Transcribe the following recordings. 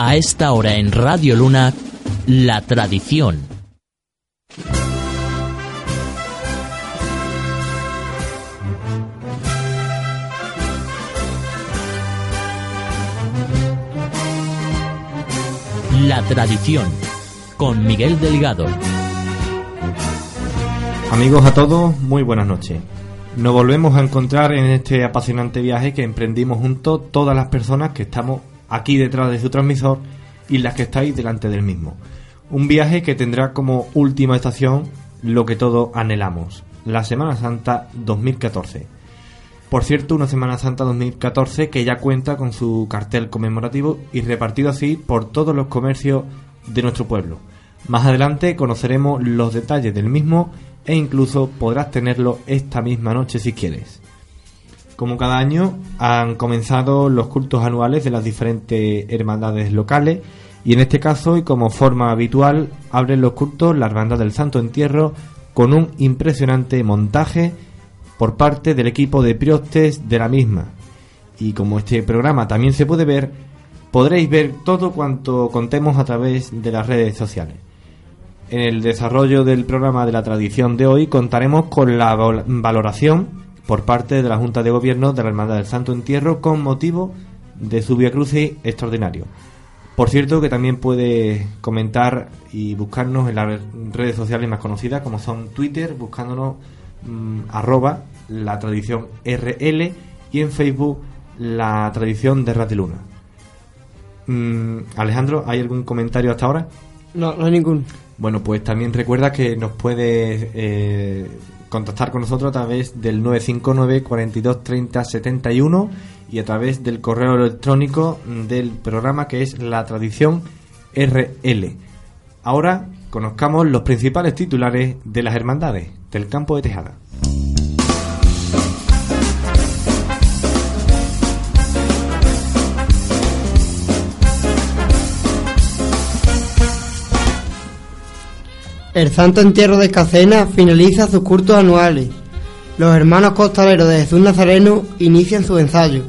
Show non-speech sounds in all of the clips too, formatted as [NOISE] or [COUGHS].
A esta hora en Radio Luna, La Tradición. La Tradición, con Miguel Delgado. Amigos a todos, muy buenas noches. Nos volvemos a encontrar en este apasionante viaje que emprendimos juntos todas las personas que estamos aquí detrás de su transmisor y las que estáis delante del mismo. Un viaje que tendrá como última estación lo que todos anhelamos, la Semana Santa 2014. Por cierto, una Semana Santa 2014 que ya cuenta con su cartel conmemorativo y repartido así por todos los comercios de nuestro pueblo. Más adelante conoceremos los detalles del mismo e incluso podrás tenerlo esta misma noche si quieres. Como cada año han comenzado los cultos anuales de las diferentes hermandades locales y en este caso y como forma habitual abren los cultos la Hermandad del Santo Entierro con un impresionante montaje por parte del equipo de priostes de la misma. Y como este programa también se puede ver, podréis ver todo cuanto contemos a través de las redes sociales. En el desarrollo del programa de la tradición de hoy contaremos con la valoración por parte de la Junta de Gobierno de la Hermandad del Santo Entierro con motivo de su Via Crucis extraordinario. Por cierto que también puede comentar y buscarnos en las redes sociales más conocidas como son Twitter, buscándonos mm, arroba la tradición RL y en Facebook la tradición de Ratiluna. Mm, Alejandro, ¿hay algún comentario hasta ahora? No, no hay ningún. Bueno, pues también recuerda que nos puedes eh, contactar con nosotros a través del 959 42 30 71 y a través del correo electrónico del programa que es la tradición RL. Ahora conozcamos los principales titulares de las hermandades del campo de Tejada. El Santo Entierro de Escacena finaliza sus cultos anuales. Los hermanos costaleros de Jesús Nazareno inician su ensayo.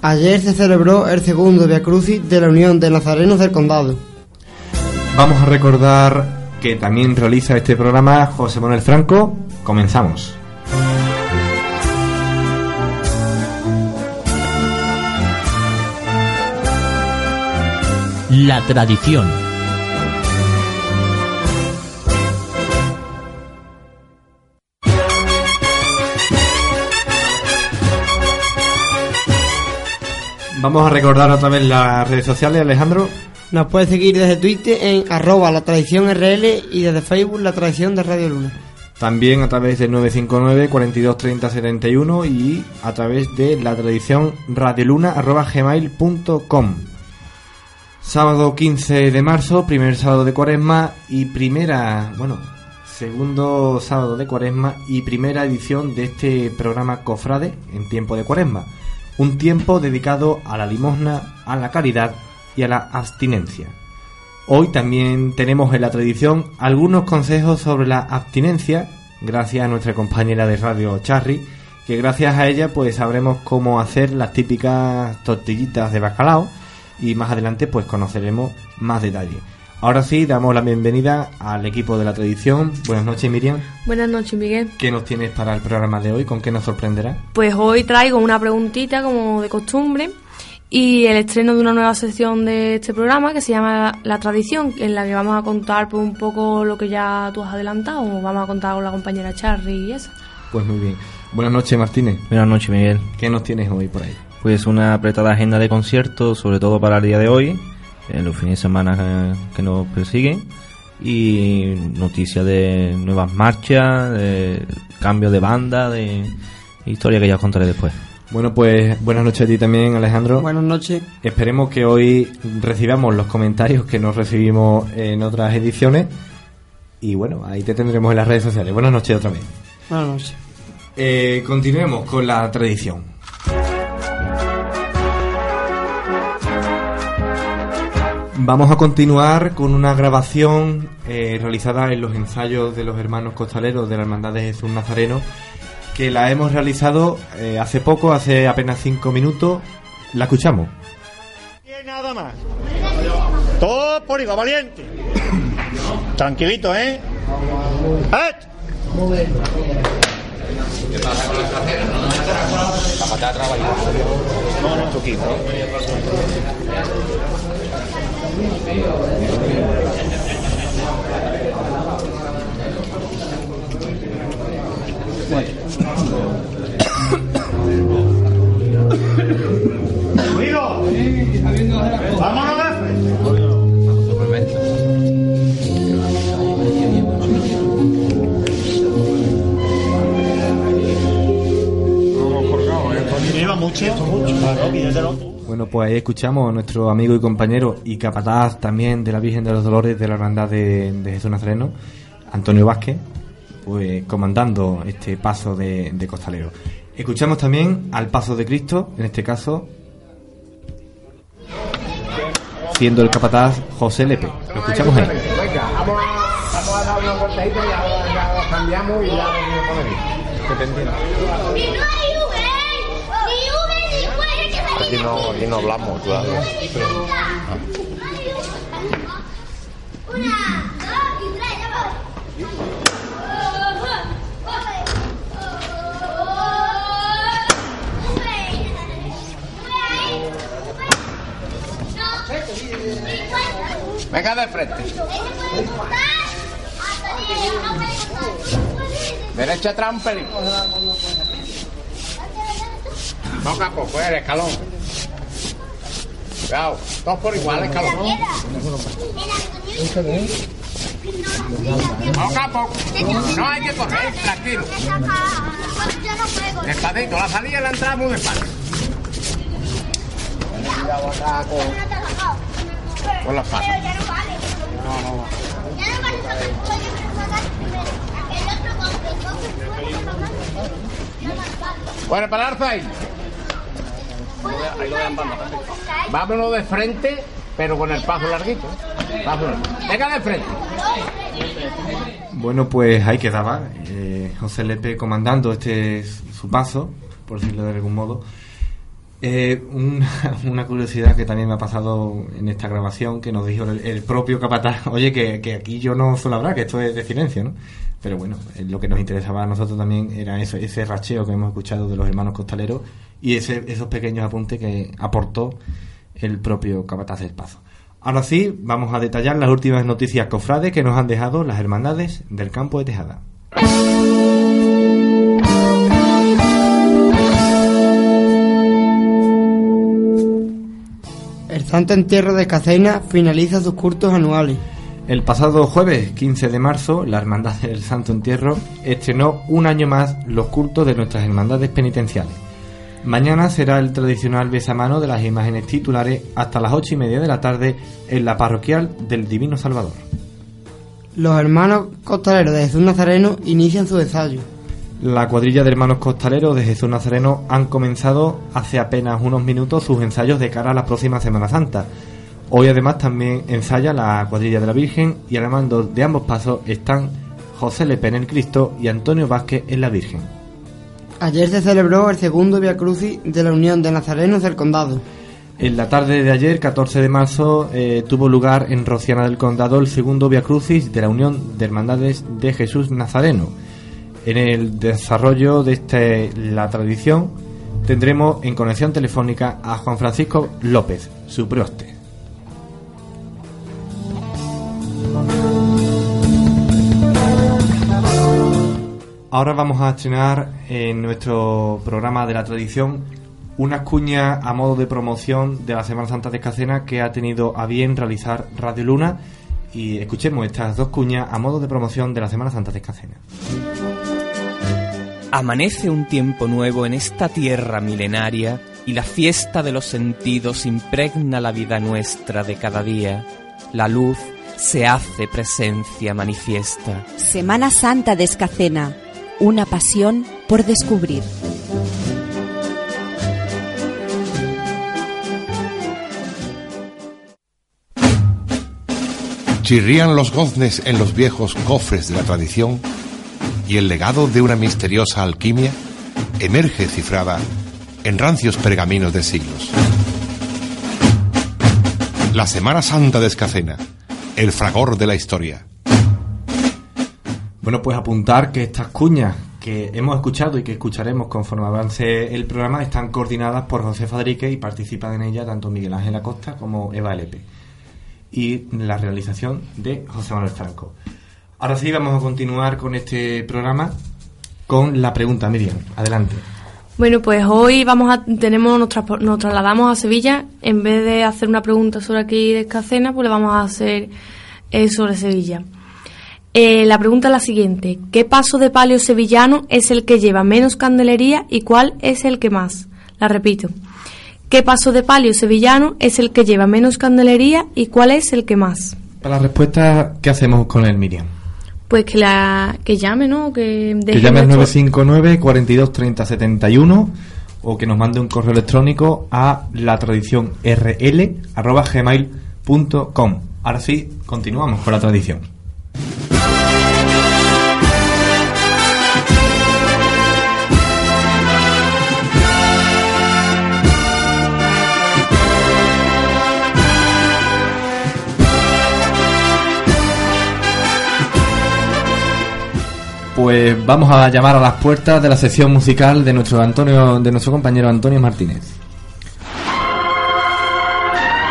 Ayer se celebró el segundo Via Crucis de la Unión de Nazarenos del Condado. Vamos a recordar que también realiza este programa José Manuel Franco. Comenzamos. La tradición. Vamos a recordar otra vez las redes sociales, Alejandro. Nos puede seguir desde Twitter en arroba la tradición RL y desde Facebook la tradición de Radio Luna. También a través del 959 42 30 71 y a través de la tradición radioluna arroba gmail.com. Sábado 15 de marzo, primer sábado de cuaresma y primera, bueno, segundo sábado de cuaresma y primera edición de este programa Cofrade en tiempo de cuaresma. Un tiempo dedicado a la limosna, a la caridad y a la abstinencia. Hoy también tenemos en la tradición algunos consejos sobre la abstinencia, gracias a nuestra compañera de radio Charry, que gracias a ella pues sabremos cómo hacer las típicas tortillitas de bacalao y más adelante pues conoceremos más detalles. Ahora sí, damos la bienvenida al equipo de la tradición. Buenas noches, Miriam. Buenas noches, Miguel. ¿Qué nos tienes para el programa de hoy? ¿Con qué nos sorprenderá? Pues hoy traigo una preguntita como de costumbre y el estreno de una nueva sección de este programa que se llama La Tradición, en la que vamos a contar pues, un poco lo que ya tú has adelantado. Vamos a contar con la compañera Charly y eso. Pues muy bien. Buenas noches, Martínez. Buenas noches, Miguel. ¿Qué nos tienes hoy por ahí? Pues una apretada agenda de conciertos, sobre todo para el día de hoy, en los fines de semana eh, que nos persiguen, y noticias de nuevas marchas, de cambio de banda, de historia que ya os contaré después. Bueno, pues buenas noches a ti también, Alejandro. Buenas noches. Esperemos que hoy recibamos los comentarios que nos recibimos en otras ediciones. Y bueno, ahí te tendremos en las redes sociales. Buenas noches otra vez. Buenas noches. Eh, continuemos con la tradición. Vamos a continuar con una grabación eh, realizada en los ensayos de los hermanos costaleros de la Hermandad de Jesús Nazareno, que la hemos realizado eh, hace poco, hace apenas cinco minutos. La escuchamos. Y nada más. Todo por igual, valiente. [COUGHS] Tranquilito, ¿eh? ¡Eh! ¿Qué pasa con la trasera? ¿No? La patada trabaja No, no, pues ahí escuchamos a nuestro amigo y compañero y capataz también de la Virgen de los Dolores de la Hermandad de, Jesús Nazareno, Antonio Vázquez, pues comandando este paso de, costalero. Escuchamos también al paso de Cristo, en este caso, siendo el capataz José Lepe. Lo escuchamos ahí. Venga, vamos a, dar una vueltadita y lo cambiamos y ya lo vamos a poner bien. Que te entiendo. Aquí no, aquí no hablamos, claro. Venga de frente. Derecha atrás un pelín. Poco a poco, el escalón. Cuidado, todos por igual, escalón. Poco a poco. No hay que correr, tranquilo. Despacito, la salida y la entrada muy despacio. Con, las patas. No, no, no. Bueno, pararse ahí. Vámonos de frente, pero con el paso larguito. Vámonos. Venga de frente. Bueno, pues ahí quedaba eh, José Lepe comandando este su paso, por decirlo de algún modo. Eh, una, [LAUGHS] una curiosidad que también me ha pasado en esta grabación, que nos dijo el, el propio capataz, [LAUGHS] oye, que, que aquí yo no suelo hablar, que esto es de silencio, ¿no? Pero bueno, eh, lo que nos interesaba a nosotros también era eso, ese racheo que hemos escuchado de los hermanos costaleros y ese, esos pequeños apuntes que aportó el propio capataz del paso. Ahora sí, vamos a detallar las últimas noticias cofrades que nos han dejado las hermandades del campo de Tejada. El Santo Entierro de Cacena finaliza sus cultos anuales. El pasado jueves 15 de marzo, la Hermandad del Santo Entierro estrenó un año más los cultos de nuestras hermandades penitenciales. Mañana será el tradicional besamano de las imágenes titulares hasta las ocho y media de la tarde en la parroquial del Divino Salvador. Los hermanos costaleros de Jesús Nazareno inician su ensayo. La cuadrilla de hermanos costaleros de Jesús Nazareno han comenzado hace apenas unos minutos sus ensayos de cara a la próxima Semana Santa. Hoy además también ensaya la cuadrilla de la Virgen y al mando de ambos pasos están José Lepe en el Cristo y Antonio Vázquez en la Virgen. Ayer se celebró el segundo Via Crucis de la Unión de Nazarenos del Condado. En la tarde de ayer, 14 de marzo, eh, tuvo lugar en Rociana del Condado el segundo Via Crucis de la Unión de Hermandades de Jesús Nazareno. En el desarrollo de este, la tradición tendremos en conexión telefónica a Juan Francisco López, su proste. Ahora vamos a estrenar en nuestro programa de la tradición unas cuñas a modo de promoción de la Semana Santa de Escacena que ha tenido a bien realizar Radio Luna y escuchemos estas dos cuñas a modo de promoción de la Semana Santa de Escacena. Amanece un tiempo nuevo en esta tierra milenaria y la fiesta de los sentidos impregna la vida nuestra de cada día. La luz se hace presencia manifiesta. Semana Santa de Escacena, una pasión por descubrir. Chirrían los goznes en los viejos cofres de la tradición y el legado de una misteriosa alquimia emerge cifrada en rancios pergaminos de siglos. La Semana Santa de Escacena, el fragor de la historia. Bueno, pues apuntar que estas cuñas que hemos escuchado y que escucharemos conforme avance el programa están coordinadas por José Fadrique y participan en ella tanto Miguel Ángel Acosta como Eva Lepe. Y la realización de José Manuel Franco. Ahora sí, vamos a continuar con este programa con la pregunta, Miriam. Adelante. Bueno, pues hoy vamos a tenemos nos, nos trasladamos a Sevilla. En vez de hacer una pregunta sobre aquí de Escacena, pues le vamos a hacer eh, sobre Sevilla. Eh, la pregunta es la siguiente: ¿Qué paso de palio sevillano es el que lleva menos candelería y cuál es el que más? La repito. ¿Qué paso de palio sevillano es el que lleva menos candelería y cuál es el que más? Para la respuesta, ¿qué hacemos con el Miriam? Pues que la que llame, ¿no? Que, Que llame al nuestro- 959 42 30 71 o que nos mande un correo electrónico a la tradición gmail.com. Ahora sí, continuamos con la tradición. Pues vamos a llamar a las puertas de la sección musical de nuestro Antonio, de nuestro compañero Antonio Martínez.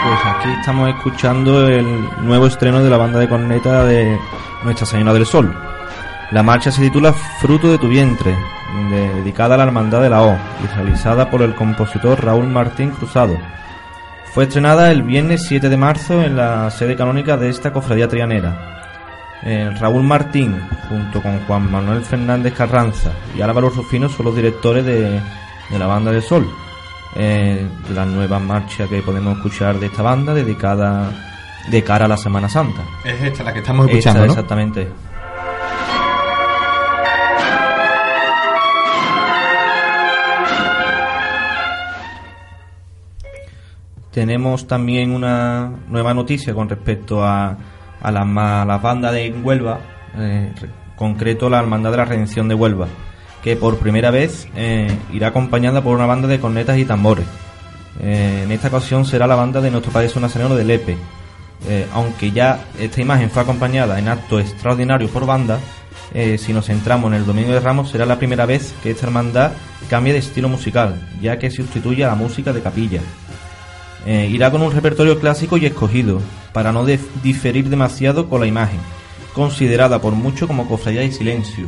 Pues aquí estamos escuchando el nuevo estreno de la banda de corneta de Nuestra Señora del Sol. La marcha se titula Fruto de tu vientre, de- dedicada a la Hermandad de la O y realizada por el compositor Raúl Martín Cruzado. Fue estrenada el viernes 7 de marzo en la sede canónica de esta cofradía trianera. Eh, Raúl Martín, junto con Juan Manuel Fernández Carranza y Álvaro Rufino, son los directores de, de la banda del Sol. Eh, la nueva marcha que podemos escuchar de esta banda dedicada de cara a la Semana Santa. Es esta la que estamos Esta, escuchando, ¿no? Exactamente. Tenemos también una nueva noticia con respecto a, a las bandas de Huelva, eh, re- concreto la Hermandad de la Redención de Huelva, que por primera vez eh, irá acompañada por una banda de cornetas y tambores. Eh, en esta ocasión será la banda de nuestro Jesús Nazareno de Lepe. Aunque ya esta imagen fue acompañada en actos extraordinarios por banda, si nos centramos en el Domingo de Ramos será la primera vez que esta hermandad cambie de estilo musical, ya que sustituye a la música de capilla. Eh, irá con un repertorio clásico y escogido, para no diferir demasiado con la imagen, considerada por muchos como cofradía y silencio.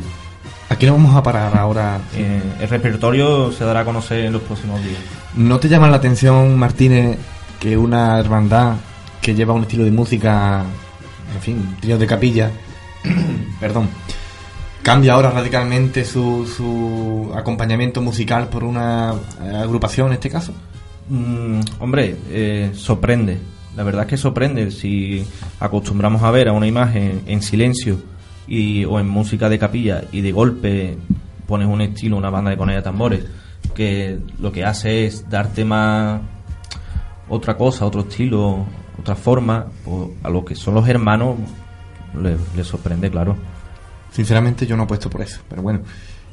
Aquí nos vamos a parar ahora. Eh, el repertorio se dará a conocer en los próximos días. ¿No te llama la atención, Martínez, que una hermandad que lleva un estilo de música, en fin, trío de capilla, [COUGHS] perdón, cambia ahora radicalmente su, su acompañamiento musical por una eh, agrupación en este caso? Mm, hombre, eh, sorprende. La verdad es que sorprende si acostumbramos a ver a una imagen en silencio y, o en música de capilla y de golpe pones un estilo, una banda de conea de tambores, que lo que hace es darte más otra cosa, otro estilo, otra forma, pues, a lo que son los hermanos le, le sorprende, claro. Sinceramente yo no apuesto por eso, pero bueno.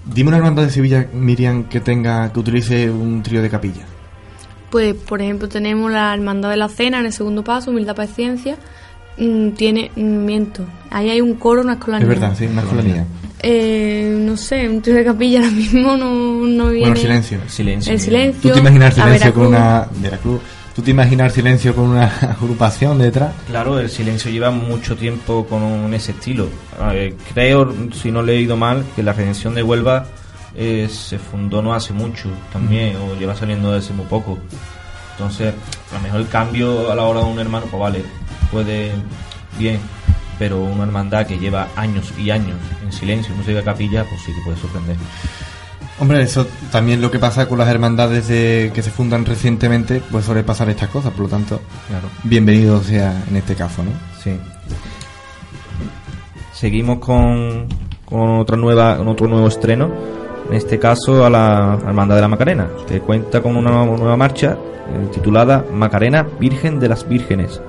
Dime una hermandad de Sevilla, Miriam, que tenga, que utilice un trío de capilla. Pues, por ejemplo, tenemos la Hermandad de la Cena en el segundo paso, Humildad Paciencia. Mm, tiene, mm, miento, ahí hay un coro, una escolanía. Es verdad, sí, una escolanía. Eh, no sé, un trío de capilla ahora mismo no, no viene. Bueno, silencio. Silencio. El silencio. ¿Tú te imaginas silencio con una. Veracruz. ¿Tú te imaginas silencio con una agrupación detrás? Claro, el silencio lleva mucho tiempo con ese estilo. Eh, creo, si no he leído mal, que la redención de Huelva eh, se fundó no hace mucho también, o lleva saliendo desde muy poco. Entonces, a lo mejor el cambio a la hora de un hermano, pues vale, puede bien, pero una hermandad que lleva años y años en silencio, música de capilla, pues sí que puede sorprender. Hombre, eso también lo que pasa con las hermandades de, que se fundan recientemente, pues suele pasar estas cosas, por lo tanto, Claro. bienvenido sea en este caso, ¿no? Sí. Seguimos con, con otra nueva, con otro nuevo estreno. En este caso a la Hermandad de la Macarena, que cuenta con una nueva marcha eh, titulada Macarena Virgen de las Vírgenes,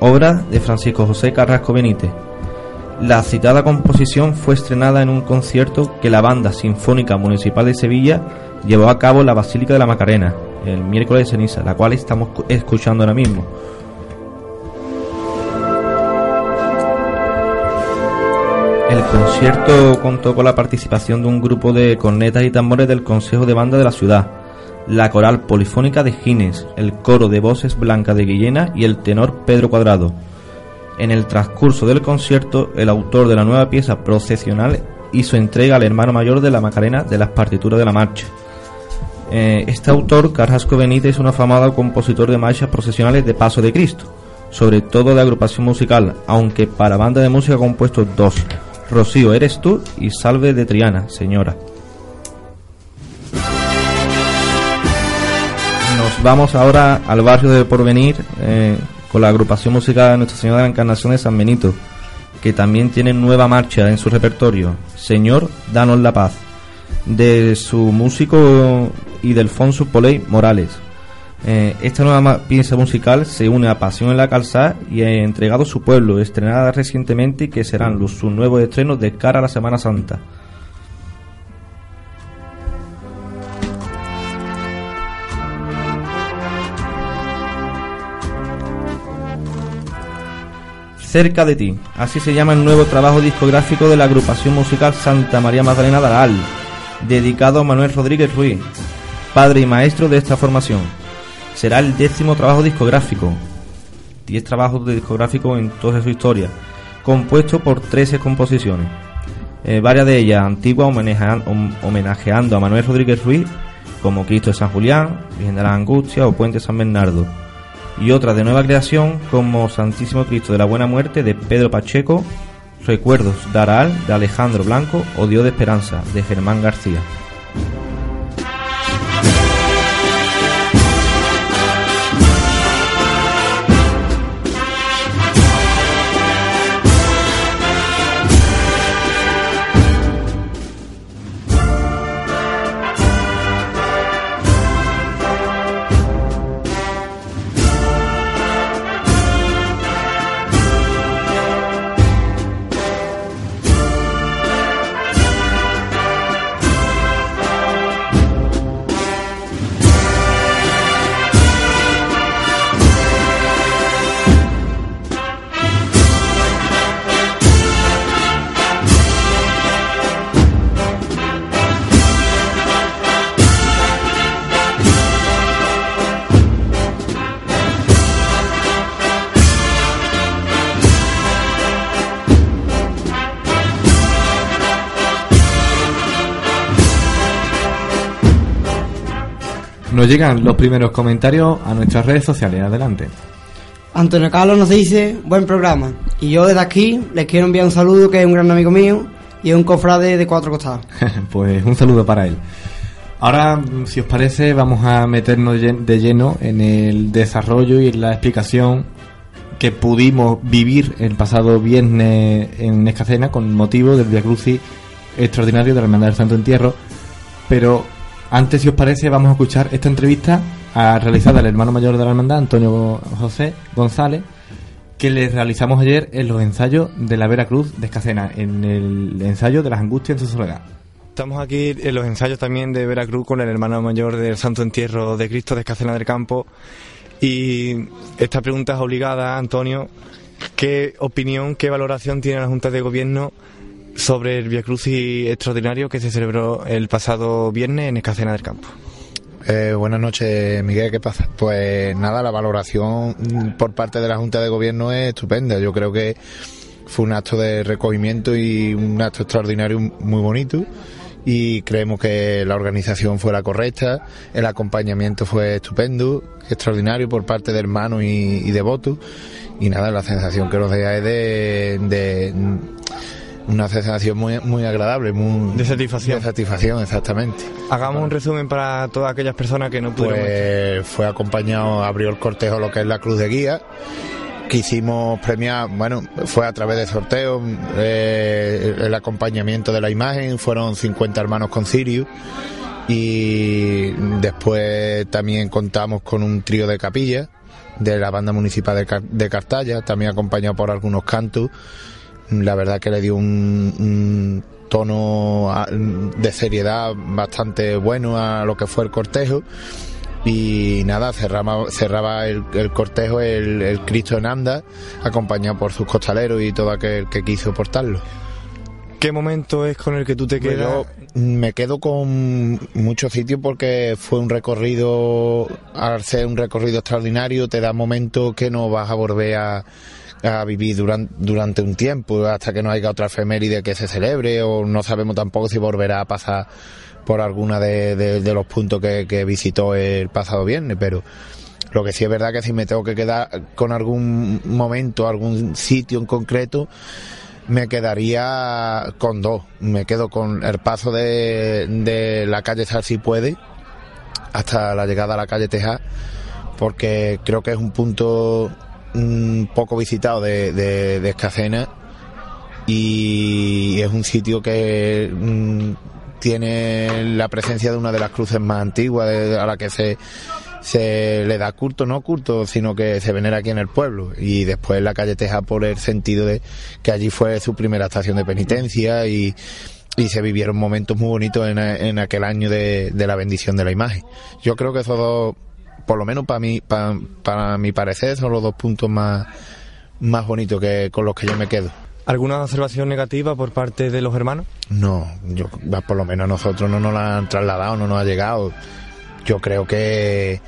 obra de Francisco José Carrasco Benítez. La citada composición fue estrenada en un concierto que la Banda Sinfónica Municipal de Sevilla llevó a cabo en la Basílica de la Macarena el miércoles de ceniza, la cual estamos cu- escuchando ahora mismo. El concierto contó con la participación de un grupo de cornetas y tambores del Consejo de Banda de la ciudad, la coral polifónica de Gines, el coro de voces Blanca de Guillena y el tenor Pedro Cuadrado. En el transcurso del concierto, el autor de la nueva pieza procesional hizo entrega al hermano mayor de la Macarena de las partituras de la marcha. Eh, este autor, Carrasco Benítez, es un afamado compositor de marchas procesionales de Paso de Cristo, sobre todo de agrupación musical, aunque para banda de música ha compuesto dos, Rocío eres tú y Salve de Triana, señora. Nos vamos ahora al barrio de Porvenir eh, con la agrupación musical Nuestra Señora de la Encarnación de San Benito, que también tiene nueva marcha en su repertorio, Señor, danos la paz, de su músico y Delfonso Poley Morales. Eh, esta nueva pieza musical se une a Pasión en la Calzada y ha entregado su pueblo, estrenada recientemente que serán los, sus nuevos estrenos de cara a la Semana Santa. Cerca de ti, así se llama el nuevo trabajo discográfico de la agrupación musical Santa María Magdalena Daral, dedicado a Manuel Rodríguez Ruiz, padre y maestro de esta formación. Será el décimo trabajo discográfico, 10 trabajos de discográfico en toda su historia, compuesto por 13 composiciones, eh, varias de ellas antiguas homenajeando, a Manuel Rodríguez Ruiz, como Cristo de San Julián, Virgen de la Angustia o Puente San Bernardo y otras de nueva creación como Santísimo Cristo de la Buena Muerte de Pedro Pacheco, Recuerdos de Araal de Alejandro Blanco o Dios de Esperanza de Germán García. Nos llegan los primeros comentarios a nuestras redes sociales. Adelante. Antonio Carlos nos dice, buen programa. Y yo desde aquí les quiero enviar un saludo que es un gran amigo mío y es un cofrade de cuatro costados. [LAUGHS] pues un saludo para él. Ahora, si os parece, vamos a meternos de lleno en el desarrollo y en la explicación que pudimos vivir el pasado viernes en Escacena con motivo del Via Crucis extraordinario de la Hermandad del Santo Entierro. Pero antes, si os parece, vamos a escuchar esta entrevista a, realizada al hermano mayor de la hermandad, Antonio José González, que le realizamos ayer en los ensayos de la Vera Cruz de Escacena, en el ensayo de las angustias en su soledad. Estamos aquí en los ensayos también de Veracruz con el hermano mayor del Santo Entierro de Cristo de Escacena del Campo. Y esta pregunta es obligada, Antonio. ¿Qué opinión, qué valoración tiene la Junta de Gobierno sobre el Via Crucis extraordinario que se celebró el pasado viernes en Escacena del Campo. Eh, buenas noches, Miguel. ¿Qué pasa? Pues nada, la valoración por parte de la Junta de Gobierno es estupenda. Yo creo que fue un acto de recogimiento y un acto extraordinario muy bonito. Y creemos que la organización fue la correcta, el acompañamiento fue estupendo, extraordinario por parte de hermanos y, devotos. Y nada, la sensación que nos deja es de una sensación muy, muy agradable, muy de satisfacción. De satisfacción, exactamente. Hagamos un resumen para todas aquellas personas que no pudieron. Pues fue acompañado, abrió el cortejo lo que es la cruz de guía. Quisimos premiar, bueno, fue a través de sorteos, eh, el acompañamiento de la imagen, fueron 50 hermanos con Sirius y después también contamos con un trío de capilla de la banda municipal de, de Cartaya, también acompañado por algunos cantos la verdad que le dio un, tono de seriedad bastante bueno a lo que fue el cortejo y nada, cerraba, cerraba el, cortejo el, Cristo en anda, acompañado por sus costaleros y todo aquel que quiso portarlo. ¿Qué momento es con el que tú te Pues quedas? yo me quedo con muchos sitios porque fue un recorrido, al ser un recorrido extraordinario, te da momentos que no vas a volver a, a vivir durante, durante un tiempo, hasta que no haya otra efeméride que se celebre, o no sabemos tampoco si volverá a pasar por alguna de, los puntos que, que visitó el pasado viernes, pero lo que sí es verdad que si me tengo que quedar con algún momento, algún sitio en concreto, me quedaría con dos. Me quedo con el paso de, de la calle Sal si puede hasta la llegada a la calle Teja, porque creo que es un punto mm, poco visitado de, de, de Escacena y es un sitio que mm, tiene la presencia de una de las cruces más antiguas a la que se se le da culto, no culto, sino que se venera aquí en el pueblo. Y después la calle Teja por el sentido de que allí fue su primera estación de penitencia y, y se vivieron momentos muy bonitos en, en aquel año de, de la bendición de la imagen. Yo creo que esos dos, por lo menos para mí, para, para mi parecer, son los dos puntos más, más bonitos que, con los que yo me quedo. ¿Alguna observación negativa por parte de los hermanos? No, yo, por lo menos a nosotros no nos la han trasladado, no nos ha llegado. Yo creo que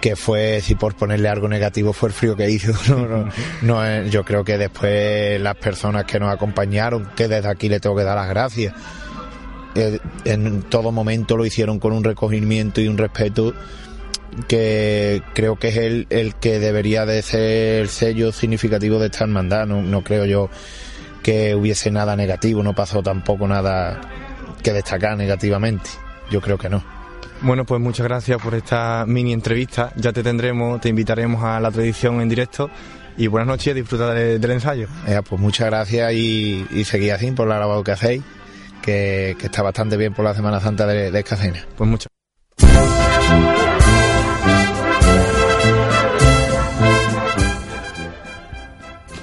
que fue, si por ponerle algo negativo, fue el frío que hizo. [LAUGHS] No, no, no, yo creo que después las personas que nos acompañaron, que desde aquí le tengo que dar las gracias, eh, en todo momento lo hicieron con un recogimiento y un respeto que creo que es el, el que debería de ser el sello significativo de esta hermandad. No, no creo yo que hubiese nada negativo, no pasó tampoco nada que destacar negativamente. Yo creo que no. Bueno, pues muchas gracias por esta mini entrevista. Ya te tendremos, te invitaremos a la tradición en directo. Y buenas noches, disfruta de- del ensayo. Eh, pues muchas gracias y, y seguid así por la labor que hacéis, que, que está bastante bien por la Semana Santa de, de Escacena. Pues mucho.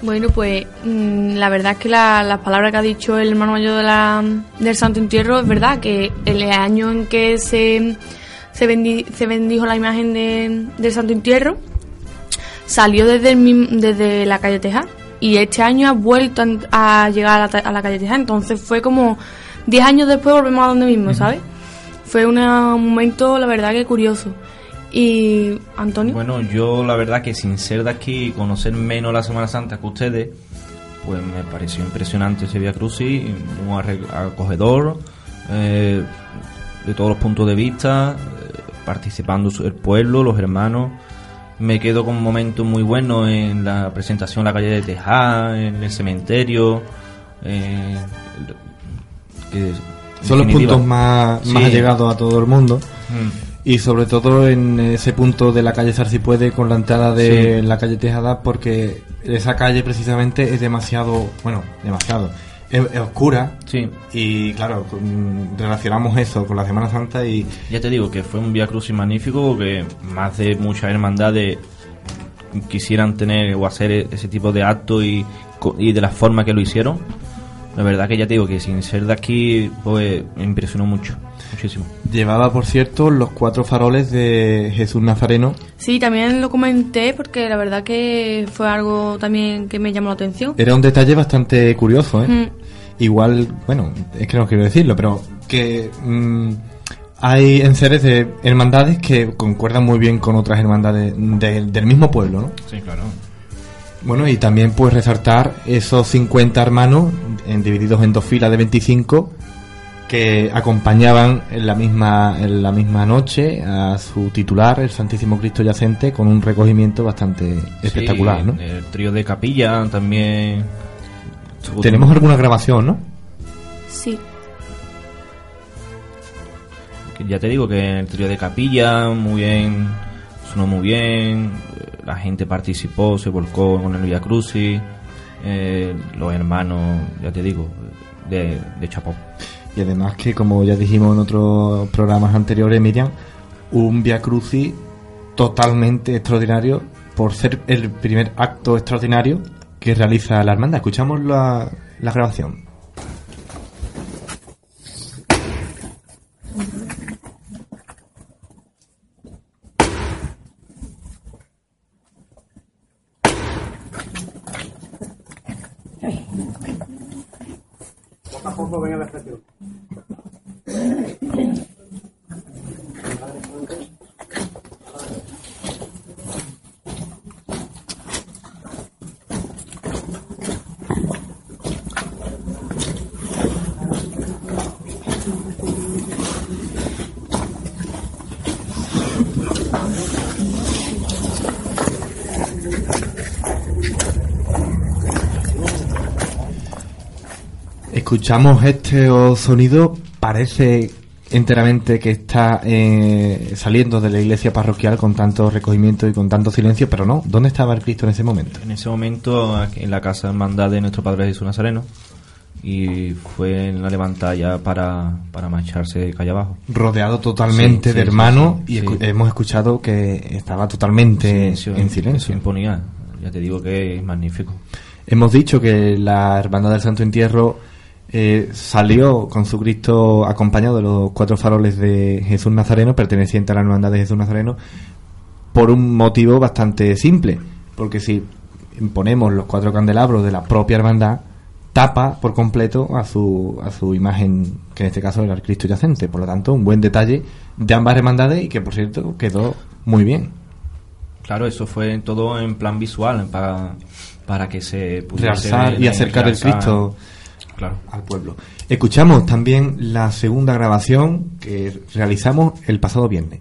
Bueno, pues mm, la verdad es que la- las palabras que ha dicho el hermano mayor de la, del Santo Entierro es verdad que el año en que se, se, bendi- se bendijo la imagen de- del Santo Entierro salió desde, el desde la calle Teja y este año ha vuelto a, llegar a la, ta- a la calle Teja, entonces fue como 10 años después volvemos a donde mismo, ¿sabes? Fue una- un momento, la verdad, que curioso. Y Antonio. Bueno, yo la verdad que sin ser de aquí y conocer menos la Semana Santa que ustedes, pues me pareció impresionante ese Via Crucis, muy acogedor, eh, de todos los puntos de vista, eh, participando su- el pueblo, los hermanos. Me quedo con momentos muy buenos en la presentación en la calle de Tejá, en el cementerio. eh, que, Son los puntos más, más Sí. allegados a todo el mundo. Mm. Y sobre todo en ese punto de la calle Sarcipuede con la entrada de Sí. la calle Tejada, porque esa calle precisamente es demasiado, bueno, demasiado, es, es oscura. Sí. Y claro, con- relacionamos eso con la Semana Santa y Ya te digo que fue un Via Crucis magnífico que más de muchas hermandades quisieran tener o hacer e- ese tipo de acto y, y de la forma que lo hicieron. La verdad que ya te digo que sin ser de aquí, pues me impresionó mucho, muchísimo. llevaba, por cierto, los cuatro faroles de Jesús Nazareno. Sí, también lo comenté porque la verdad que fue algo también que me llamó la atención. Era un detalle bastante curioso, ¿eh? Mm. Igual, bueno, es que no quiero decirlo, pero que mm, hay enseres de hermandades que concuerdan muy bien con otras hermandades de- del mismo pueblo, ¿no? Sí, claro. Bueno, y también pues resaltar esos 50 hermanos en- divididos en dos filas de 25 que acompañaban en la misma en la misma noche a su titular, el Santísimo Cristo Yacente, con un recogimiento bastante espectacular, Sí, ¿no? El trío de capilla también. Tenemos alguna grabación, ¿no? Sí. Ya te digo que el trío de capilla, muy bien, sonó muy bien, la gente participó, se volcó con el Via Crucis, eh, los hermanos, ya te digo, de, de Chapó. Y además que, como ya dijimos en otros programas anteriores, Miriam, un Via Crucis totalmente extraordinario por ser el primer acto extraordinario que realiza la hermandad. Escuchamos la, la grabación. tampoco ven el efectivo. Escuchamos este sonido, parece enteramente que está eh, saliendo de la iglesia parroquial con tanto recogimiento y con tanto silencio, pero no. ¿Dónde estaba el Cristo en ese momento? En ese momento, en la casa hermandad de nuestro Padre Jesús Nazareno, y fue en la levantada ya para, para marcharse calle abajo. Rodeado totalmente Sí, de sí, hermanos sí, y escu- hemos escuchado que estaba totalmente en silencio. Eso imponía. Ya te digo que es magnífico. Hemos dicho que la Hermandad del Santo Entierro eh, salió con su Cristo acompañado de los cuatro faroles de Jesús Nazareno, perteneciente a la Hermandad de Jesús Nazareno, por un motivo bastante simple. Porque si ponemos los cuatro candelabros de la propia hermandad, tapa por completo a su, a su imagen, que en este caso era el Cristo yacente. Por lo tanto, un buen detalle de ambas hermandades y que, por cierto, quedó muy bien. Claro, eso fue todo en plan visual, para, para que se ver, y acercar el. Cristo Claro. al pueblo. Escuchamos también la segunda grabación que realizamos el pasado viernes.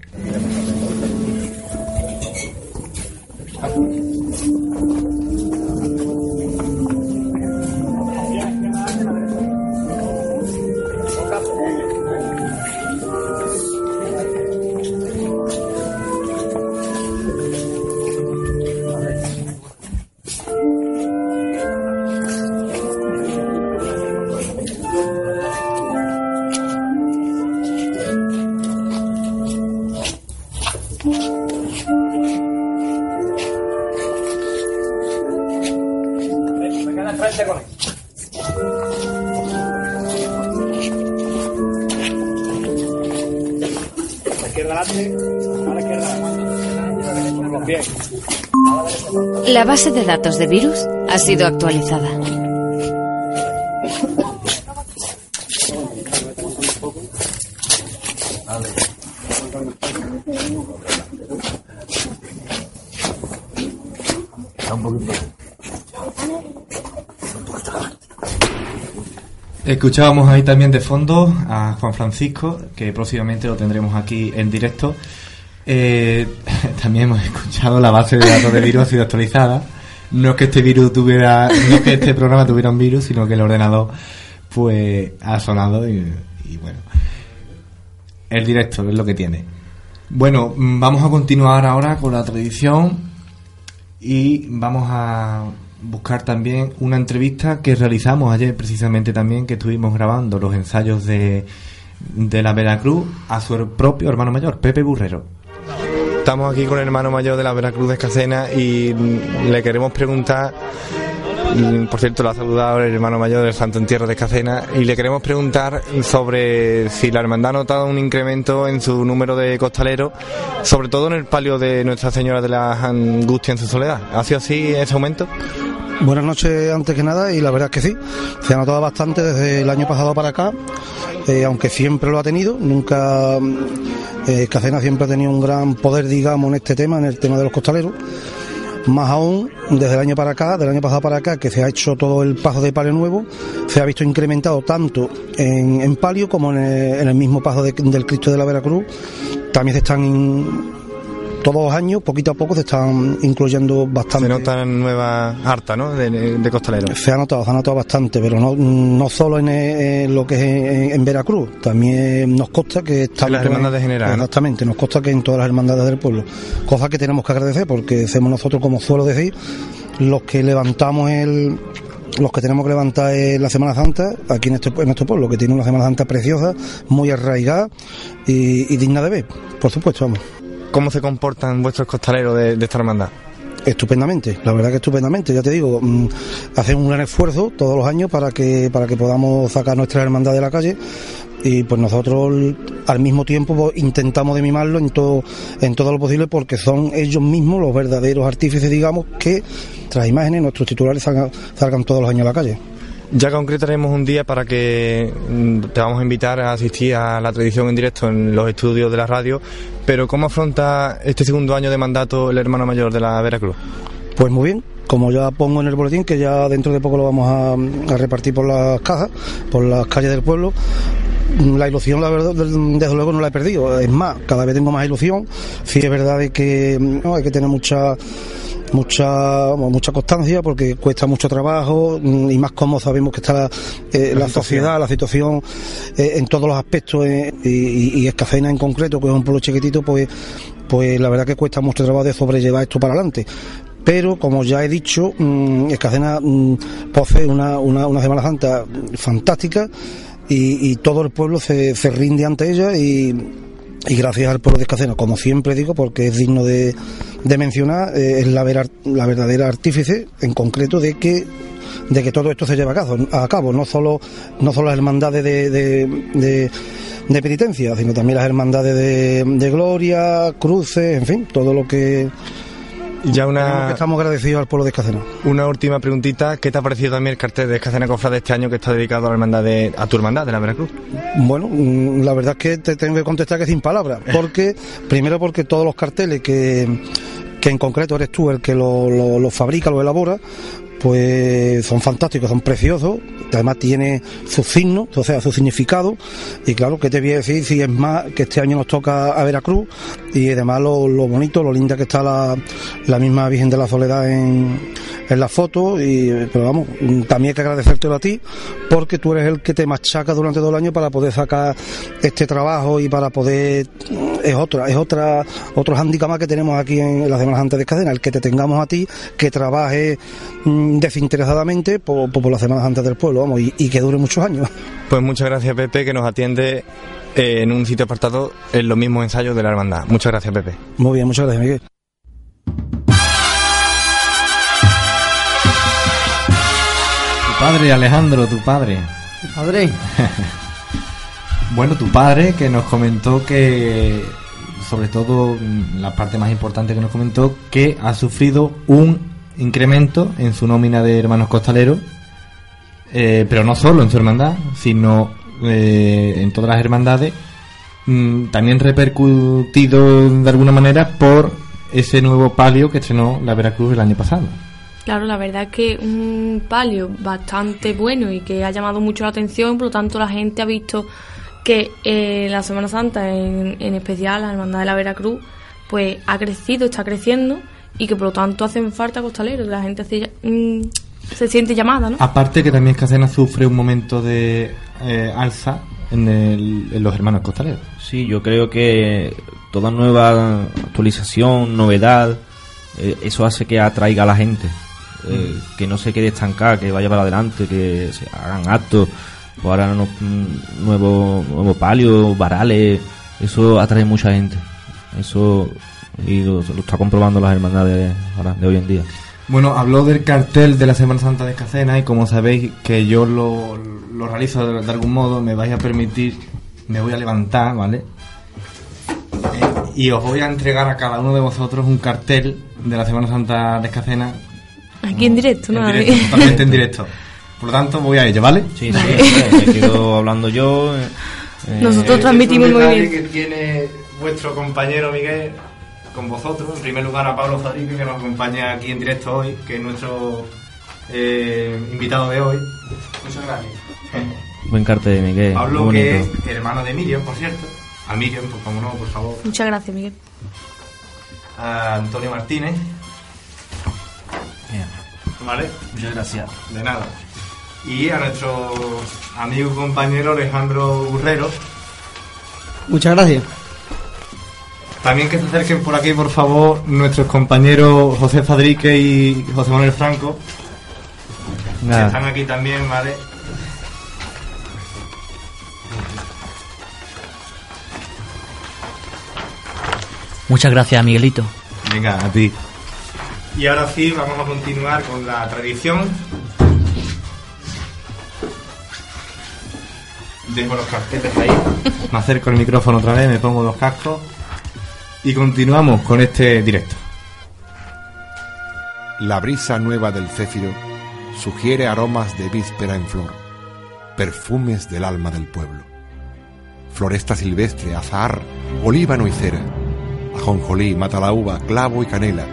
La base de datos de virus ha sido actualizada. Escuchábamos ahí también de fondo a Juan Francisco, que próximamente lo tendremos aquí en directo. Eh, [LAUGHS] también hemos escuchado la base de datos de virus ha sido actualizada. No es que este virus tuviera, no es que este programa tuviera un virus, sino que el ordenador pues ha sonado y, y bueno. El directo es lo que tiene. Bueno, mm, vamos a continuar ahora con la tradición y vamos a buscar también una entrevista que realizamos ayer precisamente también que estuvimos grabando los ensayos de, de la Veracruz a su propio hermano mayor, Pepe Burrero. Estamos aquí con el hermano mayor de la Veracruz de Escacena y le queremos preguntar, mm, por cierto, lo ha saludado el hermano mayor del Santo Entierro de Escacena, y le queremos preguntar sobre si la hermandad ha notado un incremento en su número de costaleros, sobre todo en el palio de Nuestra Señora de la Angustia en su soledad. ¿Ha sido así ese aumento? Buenas noches antes que nada y la verdad es que sí, se ha notado bastante desde el año pasado para acá, eh, aunque siempre lo ha tenido, nunca mm, eh, Cacena siempre ha tenido un gran poder, digamos, en este tema, en el tema de los costaleros. Más aún, desde el año para acá, del año pasado para acá, que se ha hecho todo el paso de palio nuevo, se ha visto incrementado tanto en, palio como en el, mismo paso de- del Cristo de la Veracruz. También se están, in- todos los años, poquito a poco, se están incluyendo bastante. Se notan nuevas hartas, ¿no? De, de costaleros. Se ha notado, se ha notado bastante, pero no, no solo en, en lo que es en, en Veracruz, también nos consta que estamos las hermandades generales. Exactamente, nos consta que en todas las hermandades del pueblo, cosa que tenemos que agradecer porque somos nosotros, como suelo decir, los que levantamos el los que tenemos que levantar eh, la Semana Santa aquí en, este, en nuestro pueblo, que tiene una Semana Santa preciosa, muy arraigada y, y digna de ver, por supuesto, vamos. ¿Cómo se comportan vuestros costaleros de, esta hermandad? Estupendamente, la verdad que estupendamente, ya te digo, mm, hacemos un gran esfuerzo todos los años para que, para que podamos sacar nuestra hermandad de la calle y pues nosotros al mismo tiempo pues, intentamos de mimarlo en todo, en todo lo posible porque son ellos mismos los verdaderos artífices, digamos, que tras imágenes nuestros titulares salgan todos los años a la calle. Ya concretaremos un día para que mm, te vamos a invitar a asistir a la tradición en directo en los estudios de la radio, pero ¿cómo afronta este segundo año de mandato el hermano mayor de la Veracruz? Pues muy bien, como ya pongo en el boletín, que ya dentro de poco lo vamos a, a repartir por las cajas, por las calles del pueblo, la ilusión, la verdad, desde luego no la he perdido. Es más, cada vez tengo más ilusión. Sí es verdad de que no, hay que tener mucha mucha mucha constancia porque cuesta mucho trabajo mm, y más como sabemos que está la, eh, la sociedad, la situación eh, en todos los aspectos eh, y, y, en concreto, que es un pueblo chiquitito, pues pues la verdad que cuesta mucho trabajo de sobrellevar esto para adelante. Pero, como ya he dicho, mm, Escacena mm, posee una, una, una Semana Santa fantástica y, y todo el pueblo se, se rinde ante ella y, y gracias al pueblo de Escacena, como siempre digo, porque es digno de, de mencionar, eh, es la, vera- la verdadera artífice en concreto de que de que todo esto se lleva a cabo, a cabo no solo no solo las hermandades de, de, de- penitencia, sino también las hermandades de, de gloria, cruces, en fin, todo lo que Ya una, estamos agradecidos al pueblo de Escacena. una última preguntita, ¿qué te ha parecido también el cartel de Escacena Cofrade este año que está dedicado a la hermandad de, a tu hermandad de la Veracruz? Bueno, mm, la verdad es que te tengo que contestar que sin palabras. Porque, [LAUGHS] primero porque todos los carteles que, que en concreto eres tú el que lo, lo, lo fabrica, lo elabora, pues son fantásticos, son preciosos, además tiene su signo, o sea, su significado, y claro, ¿qué te voy a decir si es más que este año nos toca a Veracruz, y además lo, lo bonito, lo linda que está la, la misma Virgen de la Soledad en, en la foto, y, pero vamos, también hay que agradecértelo a ti, porque tú eres el que te machaca durante todo el año para poder sacar este trabajo y para poder, es otra, es otra, otro hándicap más que tenemos aquí en las Semanas Antes de Cadena, el que te tengamos a ti, que trabaje mm, desinteresadamente por, por, por las Semanas Antes del pueblo, vamos, y, y que dure muchos años. Pues muchas gracias Pepe que nos atiende eh, en un sitio apartado en los mismos ensayos de la hermandad. Muchas gracias Pepe. Muy bien, muchas gracias, Miguel. Tu padre, Alejandro, tu padre. Padre, [LAUGHS] Bueno, tu padre que nos comentó que, sobre todo mm, la parte más importante que nos comentó, que ha sufrido un incremento en su nómina de hermanos costaleros, eh, pero no solo en su hermandad, sino eh, en todas las hermandades, mm, también repercutido de alguna manera por ese nuevo palio que estrenó la Veracruz el año pasado. Claro, la verdad es que un palio bastante bueno y que ha llamado mucho la atención, por lo tanto la gente ha visto que eh, la Semana Santa, en, en especial la Hermandad de la Veracruz, pues ha crecido, está creciendo y que por lo tanto hacen falta costaleros, la gente hace- mm, se siente llamada, ¿no? Aparte que también Casena sufre un momento de eh, alza en, el- en los hermanos costaleros. Sí, yo creo que toda nueva actualización, novedad, eh, eso hace que atraiga a la gente. Eh, que no se quede estancada, que vaya para adelante, que se hagan actos. O ahora no, mm, nuevo, nuevo palio, varales, eso atrae mucha gente. Eso y lo, lo está comprobando las hermandades ahora, de hoy en día. Bueno, habló del cartel de la Semana Santa de Casena y como sabéis que yo lo, lo realizo de, de algún modo, me vais a permitir, me voy a levantar, ¿vale? Eh, y os voy a entregar a cada uno de vosotros un cartel de la Semana Santa de Casena Aquí en directo, ¿no? en directo, totalmente en directo. Por lo tanto, voy a ello, ¿vale? Sí, sí, me quedo hablando yo. eh, eh, Nosotros transmitimos muy bien. que tiene vuestro compañero Miguel con vosotros. En primer lugar a Pablo Fadrique, que nos acompaña aquí en directo hoy, que es nuestro eh, invitado de hoy. Muchas gracias. [LAUGHS] Buen cartel, Miguel. Pablo, que es hermano de Miriam, por cierto. A Miriam, pues como no, por favor. Muchas gracias, Miguel. A Antonio Martínez. Vale. Muchas gracias. De nada. Y a nuestro amigo y compañero Alejandro Burrero. muchas gracias. También que se acerquen por aquí, por favor, nuestros compañeros José Fadrique y José Manuel Franco. Que están aquí también, ¿vale? Muchas gracias, Miguelito. Venga, a ti. Y ahora sí, vamos a continuar con la tradición. Dejo los carteles ahí. Me acerco el micrófono otra vez, me pongo los cascos. Y continuamos con este directo. La brisa nueva del céfiro sugiere aromas de víspera en flor, perfumes del alma del pueblo. Floresta silvestre, azahar, olíbano y cera, ajonjolí, mata la uva, clavo y canela,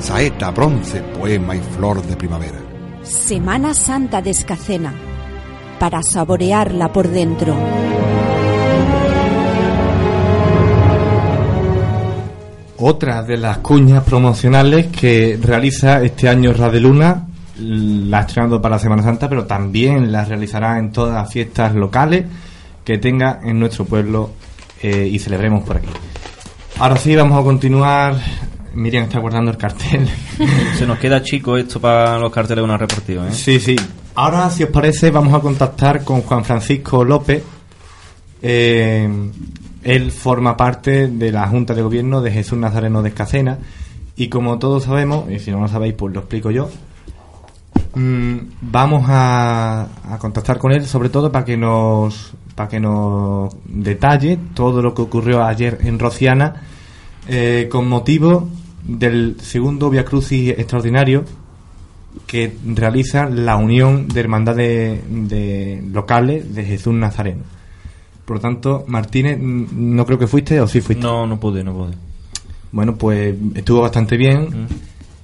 saeta, bronce, poema y flor de primavera. Semana Santa de Escacena, para saborearla por dentro. Otra de las cuñas promocionales que realiza este año Radeluna, la ha estrenado para la Semana Santa, pero también la realizará en todas las fiestas locales que tenga en nuestro pueblo eh, y celebremos por aquí. Ahora sí, vamos a continuar. Miriam está guardando el cartel. [LAUGHS] Se nos queda chico esto para los carteles de una repartido, ¿eh? Sí, sí. Ahora, si os parece, vamos a contactar con Juan Francisco López. Eh, él forma parte de la Junta de Gobierno de Jesús Nazareno de Escacena. Y como todos sabemos, y si no lo sabéis, pues lo explico yo. mm, vamos a, a contactar con él, sobre todo para que nos para que nos detalle todo lo que ocurrió ayer en Rociana eh, con motivo del segundo Via Crucis extraordinario que realiza la Unión de Hermandades de locales de Jesús Nazareno. Por lo tanto, Martínez, mm, no creo que fuiste o sí fuiste. No, no pude, no pude. Bueno, pues estuvo bastante bien.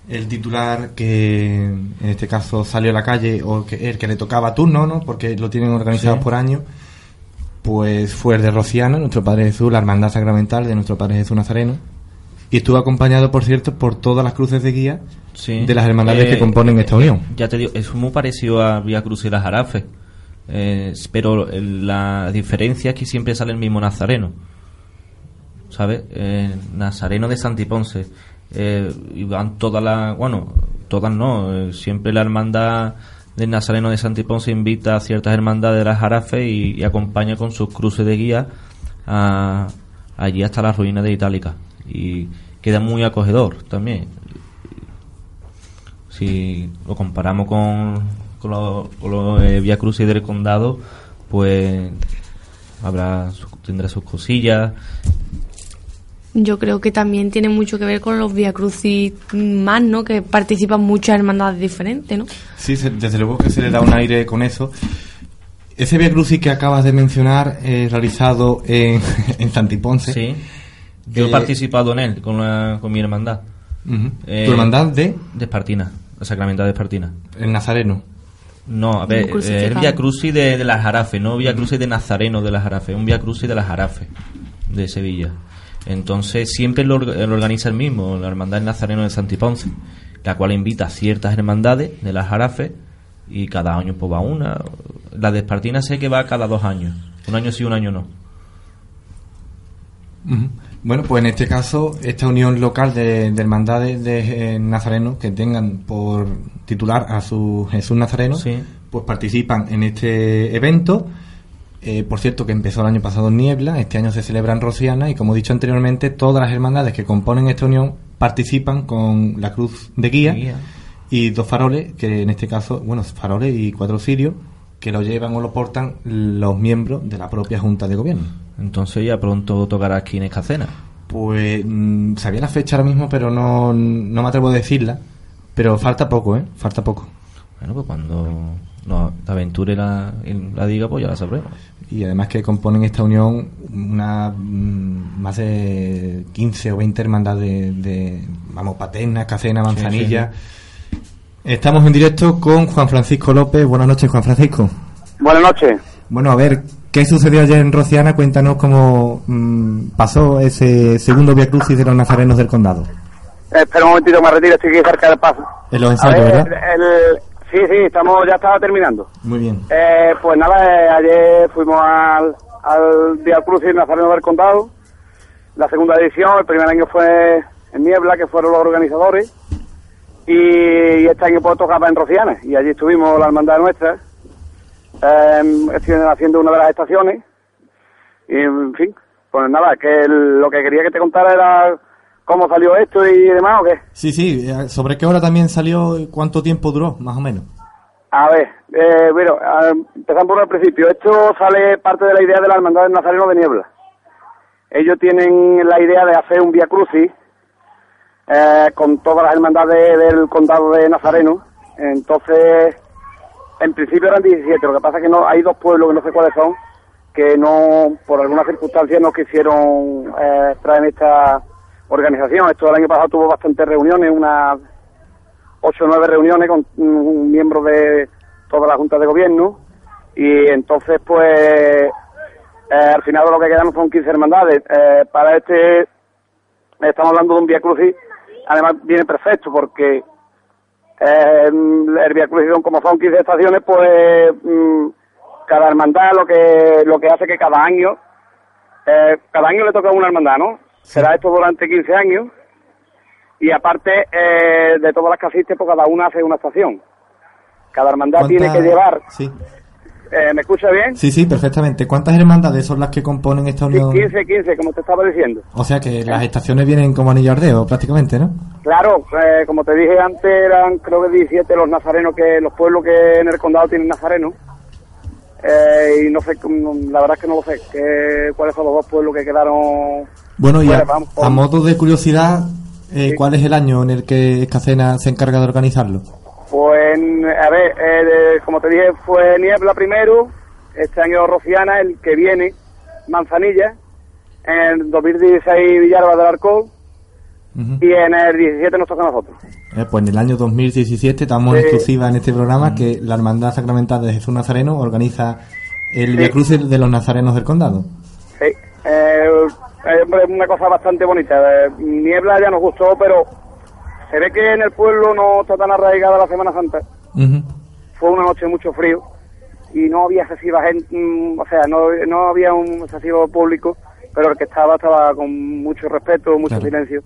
El titular que en este caso salió a la calle o que el que le tocaba turno, ¿no? Porque lo tienen organizado Sí. por año. Pues fue el de Rociana, nuestro Padre Jesús, la hermandad sacramental de nuestro Padre Jesús Nazareno. Y estuvo acompañado, por cierto, por todas las cruces de guía Sí. de las hermandades Eh, que componen esta unión. Ya te digo, es muy parecido a Vía Cruz y las Jarafes. Eh, pero la diferencia es que siempre sale el mismo nazareno. ¿Sabes? Eh, nazareno de Santiponce. Eh, y van todas las. Bueno, todas no. eh, siempre la hermandad del Nazareno de Santiponce invita a ciertas hermandades de las Jarafes y, y acompaña con sus cruces de guía a- allí hasta las ruinas de Itálica. Y queda muy acogedor también si lo comparamos con, con los con los, eh, Via Crucis del condado, pues habrá su- tendrá sus cosillas. Yo creo que también tiene mucho que ver con los Via Crucis más, ¿no? Que participan muchas hermandades diferentes, ¿no? Sí, se- desde luego que se le da un aire con eso. Ese Via Crucis que acabas de mencionar, eh, realizado en, [LAUGHS] en Santiponce. Sí. Yo he eh, participado en él con, la- con mi hermandad. Ujú. Eh, ¿Tu hermandad de? De Espartina, la Sacramental de Espartina. El Nazareno. No, a ver, crucificado. eh, el Via Crucis de, de las Jarafe, no Via Crucis de Nazareno de las Jarafe, un Via Crucis de las Jarafe de Sevilla. Entonces siempre lo, lo organiza el mismo, la Hermandad del Nazareno de Santiponce, la cual invita a ciertas hermandades de las Jarafe y cada año pues va una. La de Espartina sé que va cada dos años, un año sí, un año no. Bueno, pues en este caso, esta unión local de, de hermandades de eh, nazarenos que tengan por titular a su Jesús Nazareno, pues participan en este evento. Eh, por cierto, que empezó el año pasado en Niebla, este año se celebra en Rociana y como he dicho anteriormente, todas las hermandades que componen esta unión participan con la cruz de guía, Guía. y dos faroles, que en este caso, bueno, faroles y cuatro cirios, que lo llevan o lo portan los miembros de la propia Junta de Gobierno. Entonces ya pronto tocará aquí en Escacena. Pues mm, sabía la fecha ahora mismo, pero no, no me atrevo a decirla. Pero falta poco, ¿eh? Falta poco. Bueno, pues cuando nos aventure la, la diga, pues ya la sabremos. Y además que componen esta unión una mm, más de 15 o 20 hermandades de, de, vamos, Paterna, Cacena, Manzanilla. Estamos en directo con Juan Francisco López. Buenas noches, Juan Francisco. Buenas noches. Bueno, a ver, ¿qué sucedió ayer en Rociana? Cuéntanos cómo mm, pasó ese segundo Via Crucis de los Nazarenos del Condado. Espera un momentito, me retiro, estoy aquí cerca del paso. En los ensayos, ver, ¿verdad? el- sí, sí, estamos, ya estaba terminando. Muy bien. Eh, pues nada, eh, ayer fuimos al, al Via Crucis Nazareno del Condado, la segunda edición, el primer año fue en Niebla, que fueron los organizadores, y, este año pues tocaba en Rociana, y allí estuvimos la hermandad nuestra, eh, estuvieron haciendo una de las estaciones, y en fin, pues nada, que lo que quería que te contara era cómo salió esto y demás, ¿o qué? Sí, sí. eh, ¿Sobre qué hora también salió y cuánto tiempo duró, más o menos? A ver, eh, bueno, empezamos por el principio. Esto sale parte de la idea de la Hermandad del Nazareno de Niebla. Ellos tienen la idea de hacer un Via Crucis eh, con todas las hermandades del condado de Nazareno. Entonces, En principio eran 17, lo que pasa es que no hay dos pueblos que no sé cuáles son, que no, por algunas circunstancias, no quisieron eh, traer esta organización. Esto el año pasado tuvo bastantes reuniones, unas ocho o nueve reuniones con mm, miembros de toda la Junta de Gobierno, y entonces, pues, eh, al final lo que quedaron son 15 hermandades. Eh, para este, estamos hablando de un Via Crucis, además viene perfecto porque eh, el Via Crucis, como son 15 estaciones, pues mm, cada hermandad lo que lo que hace que cada año, eh, cada año le toca a una hermandad, ¿no? Será esto durante 15 años y aparte eh, de todas las que asisten, pues cada una hace una estación. Cada hermandad tiene que llevar Sí. Eh, ¿Me escucha bien? Sí, sí, perfectamente. ¿Cuántas hermandades son las que componen esta Sí, unión? 15, 15, como te estaba diciendo. O sea que las estaciones vienen como anillo al dedo, prácticamente, ¿no? Claro, eh, como te dije antes, eran creo que 17 los nazarenos, que los pueblos que en el condado tienen nazarenos. Eh, y no sé, mm, la verdad es que no lo sé, que, cuáles son los dos pueblos que quedaron. Bueno, y a, fuera, vamos, a modo de curiosidad, eh, ¿cuál es el año en el que Escacena se encarga de organizarlo? Pues, a ver, eh, como te dije, fue Niebla primero, este año Rociana, el que viene, Manzanilla, en 2016 Villalba del Arcón, y en el 17 nos toca a nosotros. Eh, pues en el año 2017 estamos Sí. en exclusiva en este programa que la Hermandad Sacramental de Jesús Nazareno organiza el Via Crucis de los Nazarenos del Condado. Sí, eh, es una cosa bastante bonita. Eh, Niebla ya nos gustó, pero se ve que en el pueblo no está tan arraigada la Semana Santa. Fue una noche de mucho frío y no había excesiva gente, mm, o sea, no, no había un excesivo público, pero el que estaba estaba con mucho respeto, mucho Claro. silencio.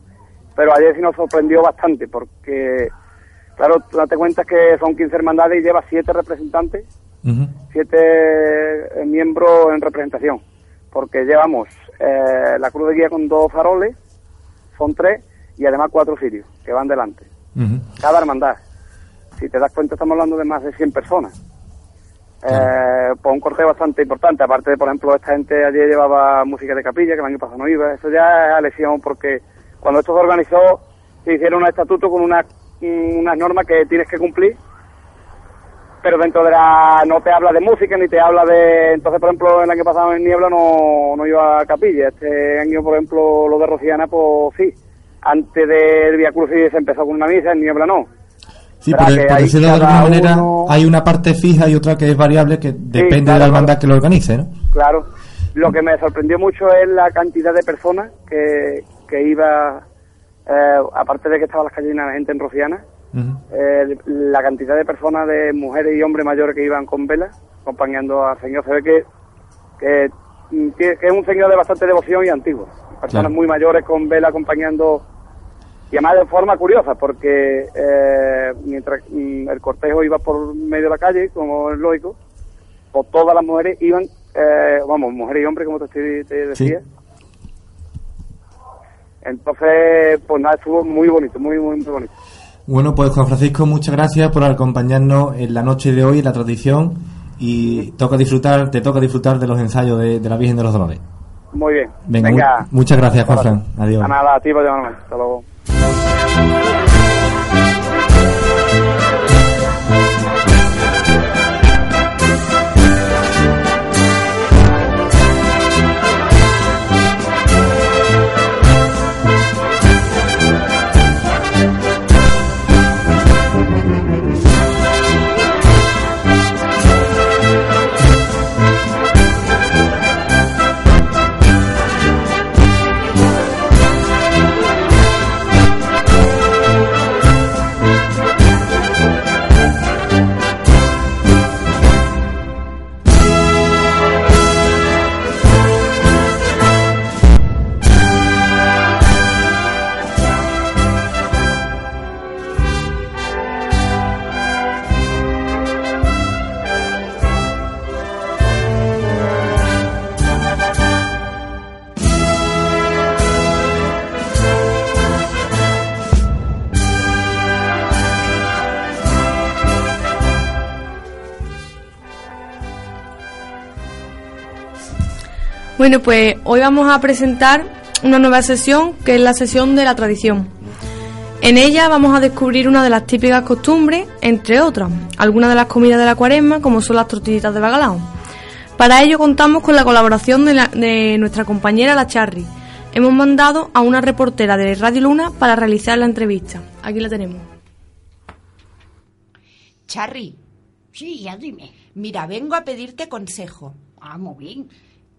Pero ayer sí nos sorprendió bastante porque, claro, date cuenta que son 15 hermandades y lleva 7 representantes siete eh, miembros en representación, porque llevamos eh, la cruz de guía con dos faroles, son tres, y además cuatro sirios que van delante. Cada hermandad. Si te das cuenta, estamos hablando de más de 100 personas. Eh, pues un corte bastante importante. Aparte de, por ejemplo, esta gente ayer llevaba música de capilla, que el año pasado no iba. Eso ya es alección porque cuando esto se organizó, se hicieron un estatuto con unas unas normas que tienes que cumplir pero dentro de la no te habla de música ni te habla de entonces por ejemplo el año pasado en Niebla no, no iba a capilla este año por ejemplo lo de Rociana pues sí antes del Via Crucis se empezó con una misa en Niebla no Sí, Verá por, decirlo de alguna manera, uno- hay una parte fija y otra que es variable que depende de claro, la hermandad que lo organice, ¿no? claro lo que me sorprendió mucho es la cantidad de personas que, que iba eh, aparte de que estaban las calles de gente en Rociana eh, la cantidad de personas, de mujeres y hombres mayores que iban con velas, acompañando al Señor. Se ve que, que, mm, que es un Señor de bastante devoción y antiguo. Personas Claro. muy mayores con vela acompañando, y además de forma curiosa, porque eh, mientras mm, el cortejo iba por medio de la calle, como es lógico, pues todas las mujeres iban, eh, vamos, mujeres y hombres, como te, estoy- te decía. Entonces, pues nada, estuvo muy bonito, muy, muy, muy bonito. Bueno, pues Juan Francisco, muchas gracias por acompañarnos en la noche de hoy, en la tradición, y toca disfrutar, te toca disfrutar de los ensayos de, de la Virgen de los Dolores. Muy bien. Venga, mu- muchas gracias, Juan Fran. Adiós. A nada, a ti por llamarme. Hasta luego. Bueno, pues hoy vamos a presentar una nueva sesión que es la sesión de la tradición. En ella vamos a descubrir una de las típicas costumbres, entre otras, algunas de las comidas de la cuaresma, como son las tortillitas de bacalao. Para ello contamos con la colaboración de, la- de nuestra compañera La Charry. Hemos mandado a una reportera de Radio Luna para realizar la entrevista. Aquí la tenemos. Charry. Sí, ya dime. Mira, vengo a pedirte consejo. Ah, muy bien.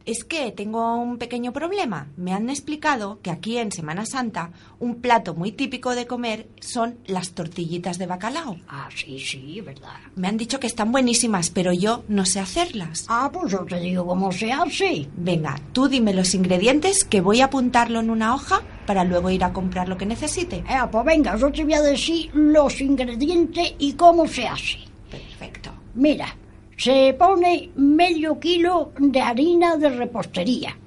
Es que tengo un pequeño problema. Me han explicado que aquí en Semana Santa un plato muy típico de comer son las tortillitas de bacalao. Ah, sí, sí, verdad. Me han dicho que están buenísimas, pero yo no sé hacerlas. Ah, pues yo te digo cómo se hace. Venga, tú dime los ingredientes que voy a apuntarlo en una hoja para luego ir a comprar lo que necesite. Eh, pues venga, yo te voy a decir los ingredientes y cómo se hace. Perfecto. Mira, se pone medio kilo de harina de repostería,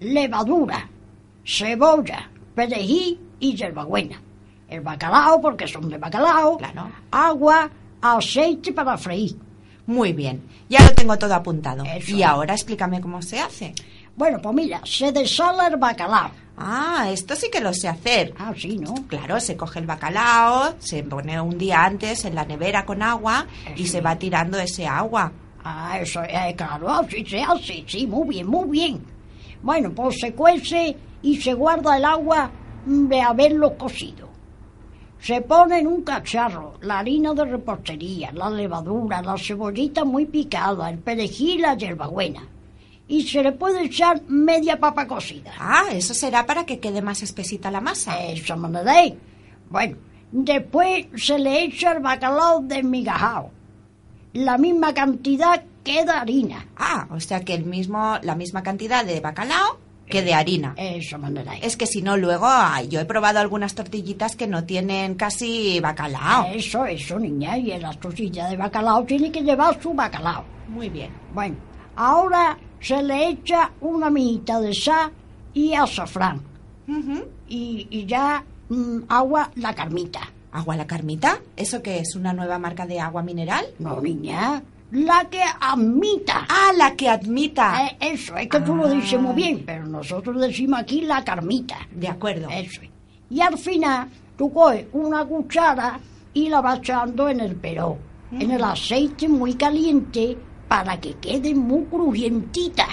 levadura, cebolla, perejil y hierbabuena. El bacalao, porque son de bacalao, agua, aceite para freír. Muy bien, ya lo tengo todo apuntado. Y ahora explícame cómo se hace. Bueno, pues mira, se desala el bacalao. Ah, esto sí que lo sé hacer. Ah, sí, ¿no? Claro, se coge el bacalao, se pone un día antes en la nevera con agua y se va tirando ese agua. Ah, eso, eh, claro, así se hace, sí, muy bien, muy bien. Bueno, pues se cuece y se guarda el agua de haberlo cocido. Se pone en un cacharro la harina de repostería, la levadura, la cebollita muy picada, el perejil y la hierbabuena. Y se le puede echar media papa cocida. Ah, eso será para que quede más espesita la masa. Esa manera es. Bueno, después se le echa el bacalao desmigajado. La misma cantidad que de harina. Ah, o sea que el mismo, la misma cantidad de bacalao que de harina. Esa manera es. Es que si no, luego ay, yo he probado algunas tortillitas que no tienen casi bacalao. Eso, eso, niña. Y en las tortillas de bacalao tiene que llevar su bacalao. Muy bien. Bueno, ahora se le echa una mijita de sal y azafrán. y, y ya mm, agua la carmita. ¿Agua la carmita? ¿Eso qué es? ¿Una nueva marca de agua mineral? No, niña. La que admita. Ah, la que admita. Eh, eso, es que tú lo dices muy bien, pero nosotros decimos aquí la carmita. De acuerdo. Eso. es. Y al final, tú coges una cuchara y la vas echando en el perón, en el aceite muy caliente, para que quede muy crujientita.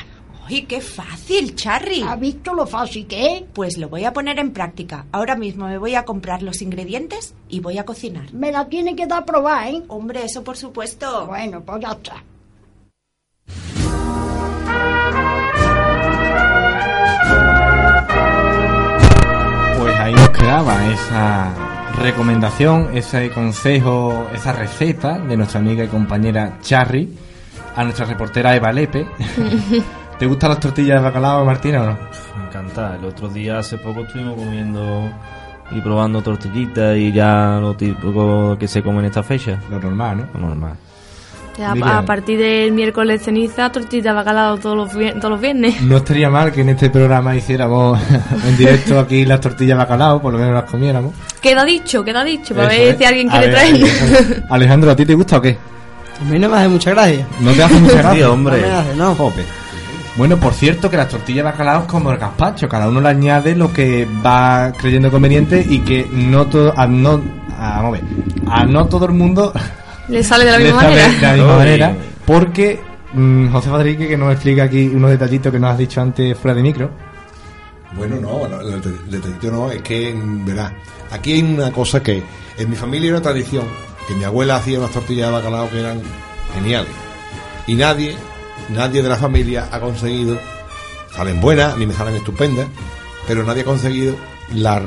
¡Ay, qué fácil, Charry! ¿Has visto lo fácil que es? Pues lo voy a poner en práctica. Ahora mismo me voy a comprar los ingredientes y voy a cocinar. Me la tiene que dar a probar, ¿eh? Hombre, eso por supuesto. Bueno, pues ya está. Pues ahí nos quedaba esa recomendación, ese consejo, esa receta de nuestra amiga y compañera Charry a nuestra reportera Eva Lepe. [LAUGHS] ¿Te gustan las tortillas de bacalao, Martina, o no? Me encanta. El otro día, hace poco, estuvimos comiendo y probando tortillitas y ya lo típico que se come en esta fecha. Lo normal, ¿no? Lo normal. A, partir del miércoles ceniza, tortilla de bacalao todos los, todos los viernes. No estaría mal que en este programa hiciéramos [LAUGHS] en directo aquí las tortillas de bacalao, por lo menos las comiéramos. Queda dicho, queda dicho, para Eso ver es. si alguien quiere traer. Alejandro, ¿a ti te gusta o qué? A mí no me hace mucha gracia. No te hace mucha [LAUGHS] gracia. Hombre. No me hace, no. Jope. Bueno, por cierto, que las tortillas de bacalao es como el gazpacho, cada uno le añade lo que va creyendo conveniente y que no todo, a no, a, vamos a ver, a no todo el mundo Le sale de la [LAUGHS] misma manera. de la misma manera, porque mm, José Fadrique que nos explica aquí unos detallitos que nos has dicho antes fuera de micro. Bueno, no, no, el deta- detallito no, es que, mm, verá, aquí hay una cosa que en mi familia hay una tradición, que mi abuela hacía unas tortillas de bacalao que eran geniales. Y nadie, nadie de la familia ha conseguido, salen buenas, a mí me salen estupendas, pero nadie ha conseguido la,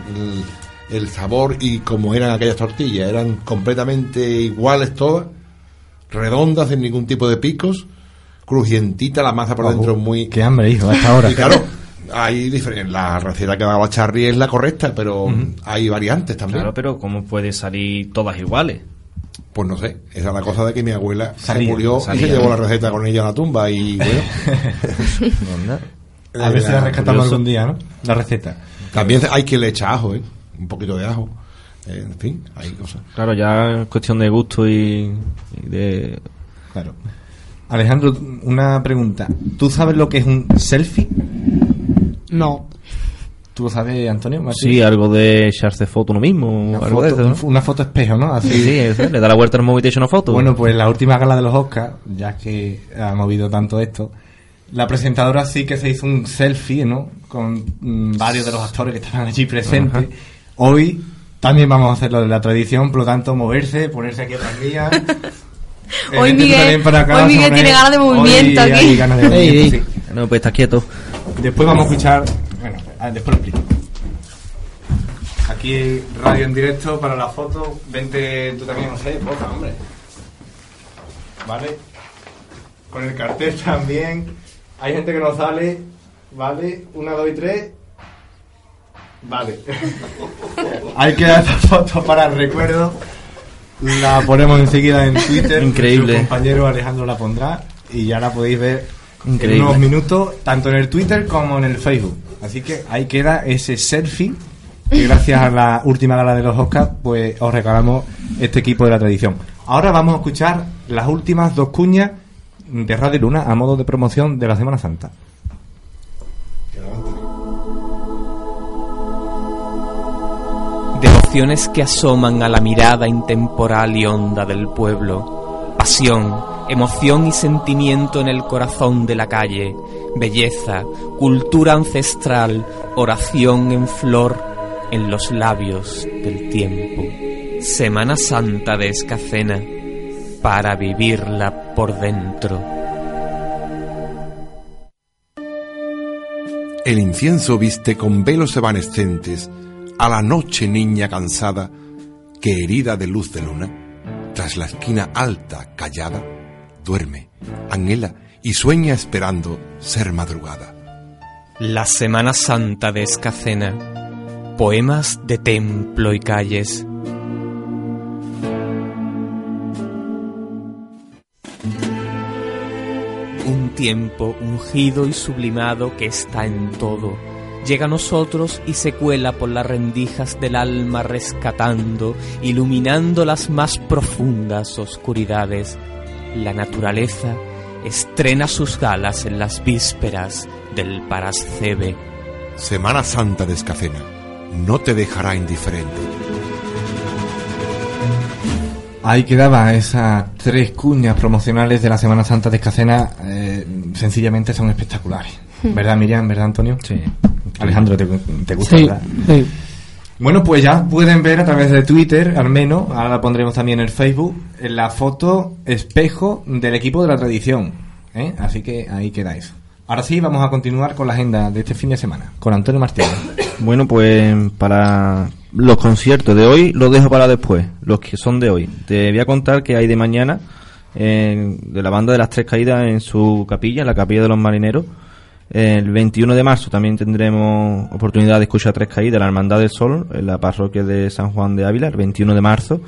el, sabor y como eran aquellas tortillas, eran completamente iguales todas, redondas, sin ningún tipo de picos, crujientita, la masa por Oh, dentro muy... Qué hambre, hijo, a esta hora. Y claro, hay diferentes. La receta que ha dado la Charry es la correcta, pero hay variantes también. Claro, pero ¿cómo puede salir todas iguales? Pues no sé, esa es la cosa de que mi abuela Salía, se murió salía. y se llevó la receta con ella a la tumba y bueno. [LAUGHS] A ver si la rescatamos curioso. algún día, ¿no? La receta. También hay que le echa ajo, ¿eh? Un poquito de ajo. Eh, en fin, hay cosas. Claro, ya es cuestión de gusto y, y de... Claro. Alejandro, una pregunta. ¿Tú sabes lo que es un selfie? No. ¿Tú lo sabes, Antonio? Martín? Sí, algo de echarse foto uno mismo. Una, algo de foto, eso, ¿no? una foto espejo, ¿no? Así. Sí, sí, eso, le da la vuelta al móvil y echa una foto. Bueno, pues la última gala de los Oscars, ya que ha movido tanto esto, la presentadora sí que se hizo un selfie, ¿no? Con mm, varios de los actores que estaban allí presentes. Ajá. Hoy también vamos a hacer lo de la tradición, por lo tanto, moverse, ponerse aquí atrás mía. [LAUGHS] Eh, Hoy tú Miguel- también para acá, hoy Miguel tiene ganas de movimiento Hoy aquí. hay ganas de movimiento, sí. No, pues está quieto. Después vamos a escuchar. Ah, después lo explico. Aquí radio en directo para la foto. Vente tú también, José, foto, hombre. ¿Vale? Con el cartel [LAUGHS] también. Hay gente que no sale. ¿Vale? Una, dos y tres. Vale. [LAUGHS] Hay que dar esta foto para el recuerdo. La ponemos enseguida en Twitter. Increíble. Nuestro compañero Alejandro la pondrá. Y ya la podéis ver Increíble. en unos minutos, tanto en el Twitter como en el Facebook. Así que ahí queda ese selfie. Que gracias a la última gala de los Oscars, pues os regalamos este equipo de la tradición. Ahora vamos a escuchar las últimas dos cuñas de Radio Luna a modo de promoción de la Semana Santa. Devociones que asoman a la mirada intemporal y honda del pueblo. Pasión, emoción y sentimiento en el corazón de la calle. Belleza, cultura ancestral, oración en flor en los labios del tiempo. Semana Santa de Escacena, para vivirla por dentro. El incienso viste con velos evanescentes a la noche niña cansada que herida de luz de luna, tras la esquina alta, callada, duerme, anhela y sueña esperando ser madrugada. La Semana Santa de Escacena. Poemas de templo y calles. Un tiempo ungido y sublimado que está en todo. Llega a nosotros y se cuela por las rendijas del alma rescatando, iluminando las más profundas oscuridades. La naturaleza estrena sus galas en las vísperas del Parascebe. Semana Santa de Escacena no te dejará indiferente. Ahí quedaba esas tres cuñas promocionales de la Semana Santa de Escacena. eh, sencillamente son espectaculares. ¿Verdad, Miriam? ¿Verdad, Antonio? Sí. Alejandro, ¿te, te gusta, Sí, verdad? sí. Bueno, pues ya pueden ver a través de Twitter, al menos, ahora la pondremos también en el Facebook, en la foto espejo del equipo de la tradición. ¿eh? Así que ahí queda eso. Ahora sí, vamos a continuar con la agenda de este fin de semana, con Antonio Martínez. Bueno, pues para los conciertos de hoy los dejo para después, los que son de hoy. Te voy a contar que hay de mañana eh, de la banda de las tres caídas en su capilla, en la capilla de los marineros. El 21 de marzo también tendremos oportunidad de escuchar tres caídas, la Hermandad del Sol, en la parroquia de San Juan de Ávila, el 21 de marzo.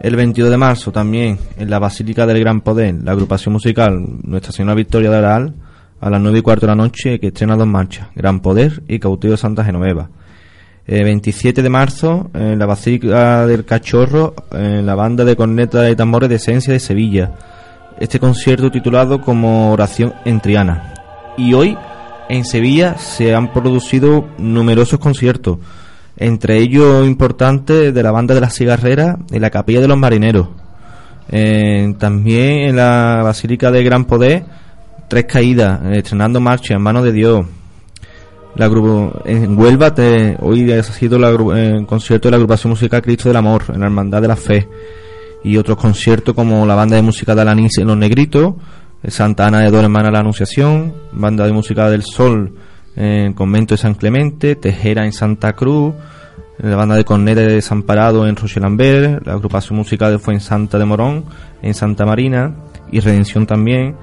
El 22 de marzo también en la Basílica del Gran Poder, la agrupación musical Nuestra Señora Victoria de Aral, a las 9 y cuarto de la noche, que estrena dos marchas, Gran Poder y Cautivo Santa Genoveva. Eh, 27 de marzo, en la Basílica del Cachorro, en la banda de cornetas y tambores de Esencia de Sevilla. Este concierto titulado como Oración en Triana. Y hoy, en Sevilla, se han producido numerosos conciertos, entre ellos importantes de la banda de las cigarreras y la Capilla de los Marineros. Eh, también en la Basílica de Gran Poder, Tres Caídas, eh, estrenando marcha en manos de Dios. La gru- en Huelva te- hoy ha sido eh, el concierto de la agrupación musical Cristo del Amor en la Hermandad de la Fe y otros conciertos como la banda de música de Alanís en Los Negritos, Santa Ana de Dos Hermanas la Anunciación, banda de música del Sol en el convento de San Clemente, Tejera en Santa Cruz, la banda de corneta de Desamparado en Rochelambert, la agrupación musical de Fuensanta de Morón en Santa Marina y Redención también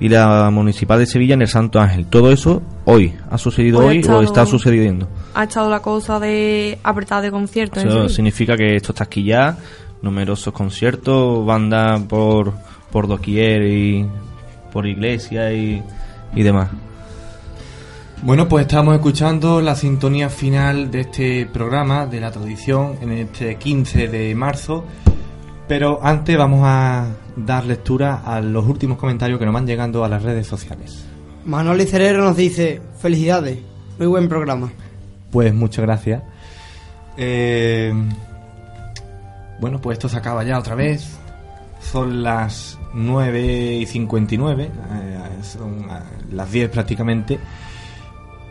y la municipal de Sevilla en el Santo Ángel. Todo eso hoy ha sucedido Hoy ha estado- o está sucediendo. Ha estado la cosa de apretada de conciertos. en Eso significa que esto está aquí ya, numerosos conciertos, bandas por, por doquier y por iglesia y, y demás. Bueno, pues estamos escuchando la sintonía final de este programa de la tradición en este 15 de marzo. Pero antes vamos a dar lectura a los últimos comentarios que nos van llegando a las redes sociales. Manoli Cerero nos dice, felicidades, muy buen programa. Pues muchas gracias. Eh, bueno, pues esto se acaba ya otra vez. Son las 9 y 59, eh, son eh, las 10 prácticamente.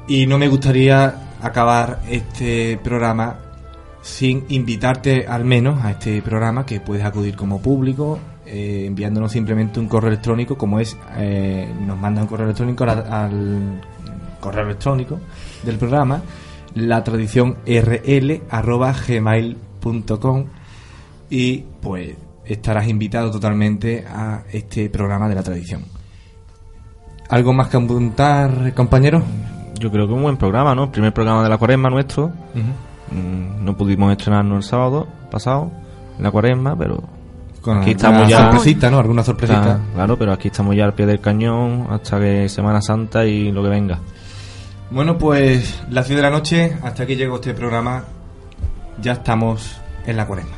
Y no me gustaría acabar este programa sin invitarte al menos a este programa que puedes acudir como público eh, enviándonos simplemente un correo electrónico como es eh, nos manda un correo electrónico al, correo electrónico del programa la tradición rl arroba gmail.com y pues estarás invitado totalmente a este programa de la tradición algo más que apuntar compañeros Yo creo que un buen programa, ¿no? El primer programa de la cuaresma nuestro. Mm, No pudimos estrenarnos el sábado pasado, en la cuaresma, pero Con aquí alguna estamos ya. sorpresita, ¿no? Alguna sorpresita. Claro, Claro, pero aquí estamos ya al pie del cañón hasta que Semana Santa y lo que venga. Bueno, pues las 10 de la noche, hasta aquí llegó este programa. Ya estamos en la cuaresma.